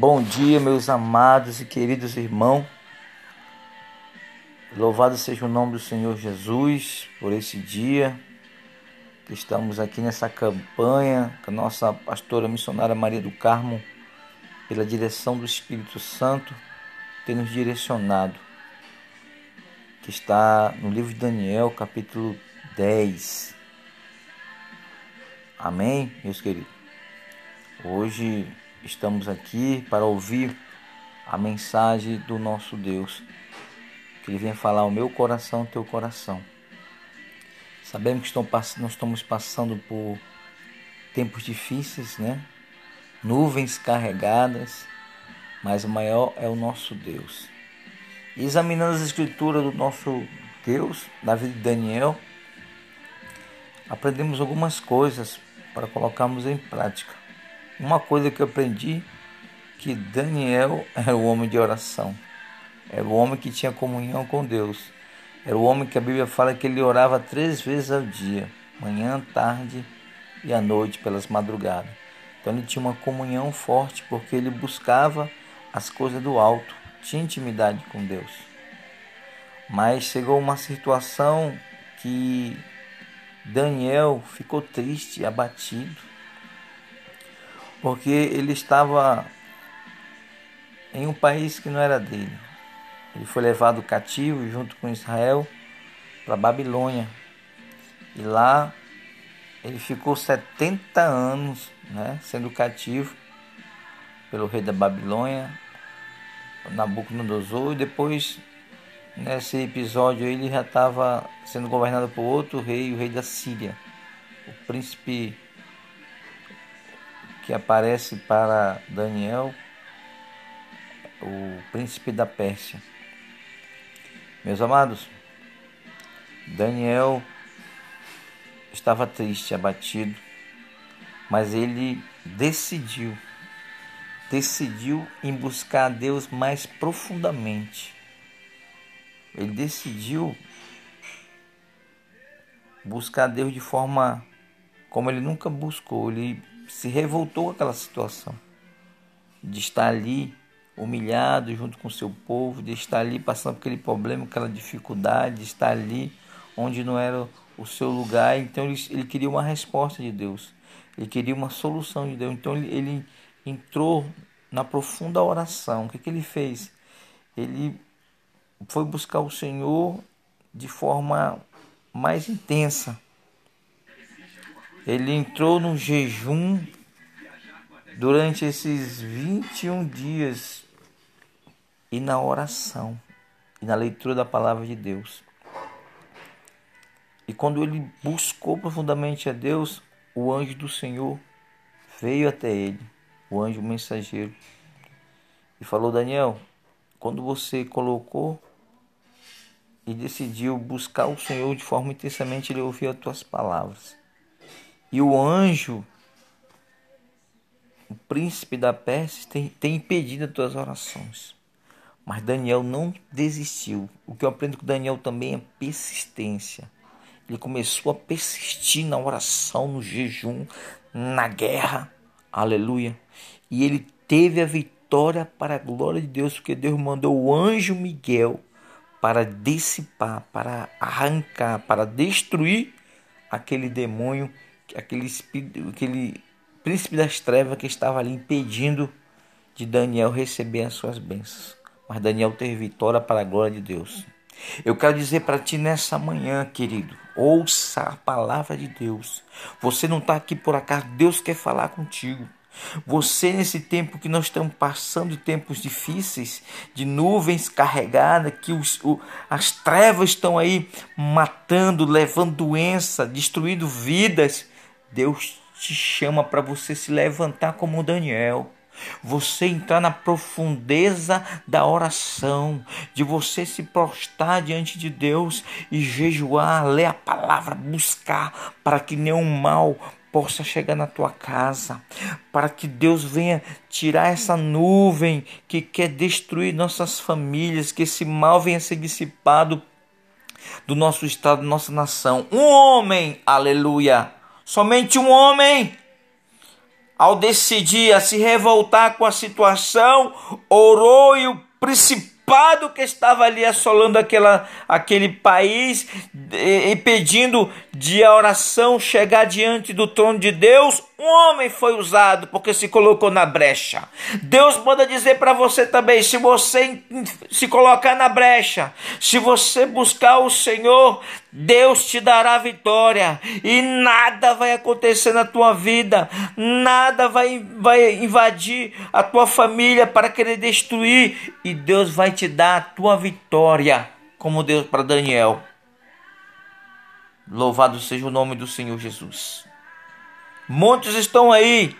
Bom dia, meus amados e queridos irmãos. Louvado seja o nome do Senhor Jesus por esse dia que estamos aqui nessa campanha com a nossa pastora missionária Maria do Carmo, pela direção do Espírito Santo, tem nos direcionado, que está no livro de Daniel, capítulo 10. Amém, meus queridos? Hoje estamos aqui para ouvir a mensagem do nosso Deus, que Ele vem falar ao meu coração, teu coração. Sabemos que nós estamos passando por tempos difíceis, né? Nuvens carregadas, mas o maior é o nosso Deus. Examinando as escrituras do nosso Deus, da vida de Daniel, aprendemos algumas coisas para colocarmos em prática. Uma coisa que eu aprendi que Daniel era o homem de oração. Era o homem que tinha comunhão com Deus. Era o homem que a Bíblia fala que ele orava três vezes ao dia, manhã, tarde e à noite, pelas madrugadas. Então ele tinha uma comunhão forte porque ele buscava as coisas do alto, tinha intimidade com Deus. Mas chegou uma situação que Daniel ficou triste, abatido, porque ele estava em um país que não era dele. Ele foi levado cativo junto com Israel para Babilônia. E lá ele ficou 70 anos né, sendo cativo pelo rei da Babilônia, Nabucodonosor, e depois Nesse episódio ele já estava sendo governado por outro rei, o rei da Síria, o príncipe que aparece para Daniel, o príncipe da Pérsia. Meus amados, Daniel estava triste, abatido, mas ele decidiu, decidiu em buscar a Deus mais profundamente ele decidiu buscar Deus de forma como ele nunca buscou. Ele se revoltou com aquela situação de estar ali humilhado junto com o seu povo, de estar ali passando por aquele problema, aquela dificuldade, de estar ali onde não era o seu lugar. Então ele, ele queria uma resposta de Deus, ele queria uma solução de Deus. Então ele, ele entrou na profunda oração. O que, que ele fez? Ele foi buscar o Senhor de forma mais intensa. Ele entrou no jejum durante esses 21 dias e na oração e na leitura da palavra de Deus. E quando ele buscou profundamente a Deus, o anjo do Senhor veio até ele, o anjo mensageiro, e falou: Daniel, quando você colocou e decidiu buscar o Senhor de forma intensamente, ele ouviu as tuas palavras. E o anjo, o príncipe da Pérsia, tem, tem impedido as tuas orações. Mas Daniel não desistiu. O que eu aprendo com Daniel também é persistência. Ele começou a persistir na oração, no jejum, na guerra. Aleluia. E ele teve a vitória para a glória de Deus, porque Deus mandou o anjo Miguel para dissipar, para arrancar, para destruir aquele demônio, aquele, aquele príncipe das trevas que estava ali impedindo de Daniel receber as suas bênçãos. Mas Daniel teve vitória para a glória de Deus. Eu quero dizer para ti nessa manhã, querido, ouça a palavra de Deus. Você não está aqui por acaso, Deus quer falar contigo. Você, nesse tempo que nós estamos passando tempos difíceis, de nuvens carregadas, que os, o, as trevas estão aí matando, levando doença, destruindo vidas, Deus te chama para você se levantar como Daniel. Você entrar na profundeza da oração, de você se prostrar diante de Deus e jejuar, ler a palavra, buscar para que nenhum mal possa chegar na tua casa, para que Deus venha tirar essa nuvem que quer destruir nossas famílias, que esse mal venha ser dissipado do nosso estado, da nossa nação. Um homem, aleluia, somente um homem, ao decidir a se revoltar com a situação, orou e o principado que estava ali assolando aquela, aquele país e, pedindo de a oração chegar diante do trono de Deus, um homem foi usado porque se colocou na brecha. Deus manda dizer para você também: se você se colocar na brecha, se você buscar o Senhor, Deus te dará vitória e nada vai acontecer na tua vida, nada vai, vai invadir a tua família para querer destruir, e Deus vai te dar a tua vitória, como Deus para Daniel. Louvado seja o nome do Senhor Jesus. Muitos estão aí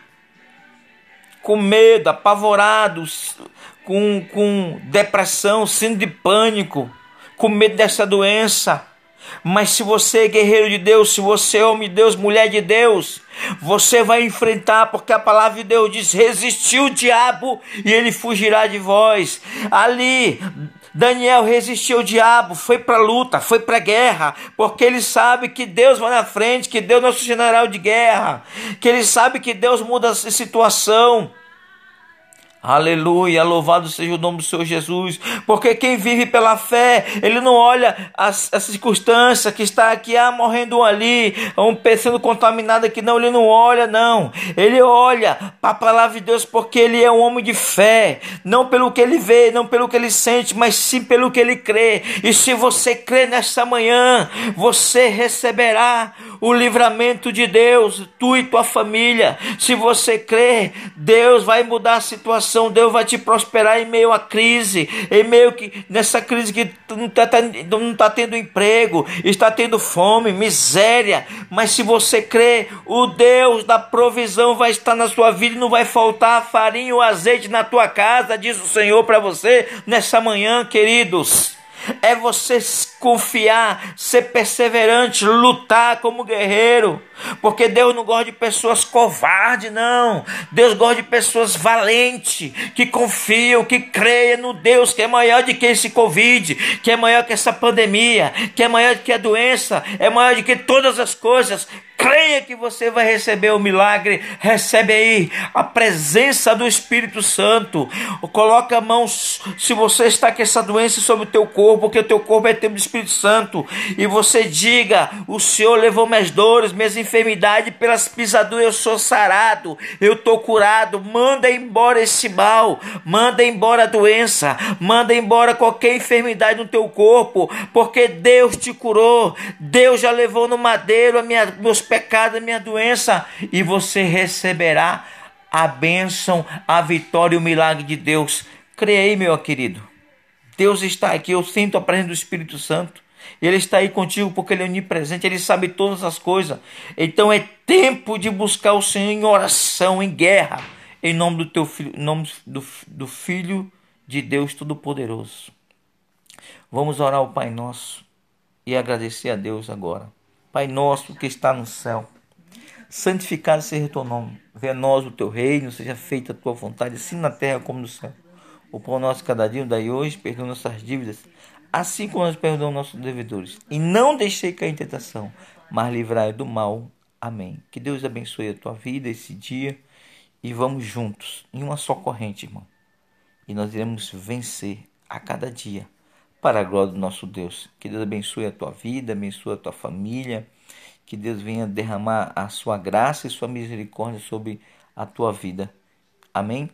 com medo, apavorados, com, com depressão, síndrome de pânico, com medo dessa doença. Mas se você é guerreiro de Deus, se você é homem de Deus, mulher de Deus, você vai enfrentar, porque a palavra de Deus diz: resistiu o diabo e ele fugirá de vós. Ali, Daniel resistiu ao diabo, foi para a luta, foi para a guerra, porque ele sabe que Deus vai na frente, que Deus é nosso general de guerra, que ele sabe que Deus muda a situação. Aleluia, louvado seja o nome do Senhor Jesus, porque quem vive pela fé, ele não olha as, as circunstâncias que está aqui, ah, morrendo ali, um sendo contaminado aqui, não, ele não olha, não, ele olha para a palavra de Deus, porque ele é um homem de fé, não pelo que ele vê, não pelo que ele sente, mas sim pelo que ele crê, e se você crê nesta manhã, você receberá o livramento de Deus, tu e tua família, se você crê, Deus vai mudar a situação situação, Deus vai te prosperar em meio à crise, em meio que nessa crise que não está tá tendo emprego, está tendo fome, miséria. Mas se você crê, o Deus da provisão vai estar na sua vida e não vai faltar farinha ou azeite na tua casa, diz o Senhor para você nessa manhã, queridos é você confiar, ser perseverante, lutar como guerreiro. Porque Deus não gosta de pessoas covardes, não. Deus gosta de pessoas valentes, que confiam, que creem no Deus que é maior do que esse Covid, que é maior que essa pandemia, que é maior do que a doença, é maior do que todas as coisas. Creia que você vai receber o milagre. Recebe aí a presença do Espírito Santo. Coloca a mão, se você está com essa doença sobre o teu corpo, porque o teu corpo é templo do Espírito Santo. E você diga: O Senhor levou minhas dores, minhas enfermidades, pelas pisaduras eu sou sarado, eu estou curado. Manda embora esse mal, manda embora a doença, manda embora qualquer enfermidade no teu corpo, porque Deus te curou. Deus já levou no madeiro a minha, meus pecado, a minha doença, e você receberá a bênção, a vitória e o milagre de Deus. Creia meu querido. Deus está aqui, eu sinto a presença do Espírito Santo. Ele está aí contigo porque Ele é onipresente, Ele sabe todas as coisas. Então é tempo de buscar o Senhor em oração, em guerra, em nome do teu filho, em nome do, do Filho de Deus Todo-Poderoso. Vamos orar ao Pai Nosso e agradecer a Deus agora. Pai nosso que está no céu, santificado seja o teu nome. Venha nós o teu reino, seja feita a tua vontade, assim na terra como no céu. O pão nosso cada dia, daí hoje, perdoa nossas dívidas, assim como nós perdoamos nossos devedores. E não deixei cair em tentação, mas livrai do mal. Amém. Que Deus abençoe a tua vida esse dia e vamos juntos em uma só corrente, irmão. E nós iremos vencer a cada dia para a glória do nosso Deus. Que Deus abençoe a tua vida, abençoe a tua família, que Deus venha derramar a sua graça e sua misericórdia sobre a tua vida. Amém?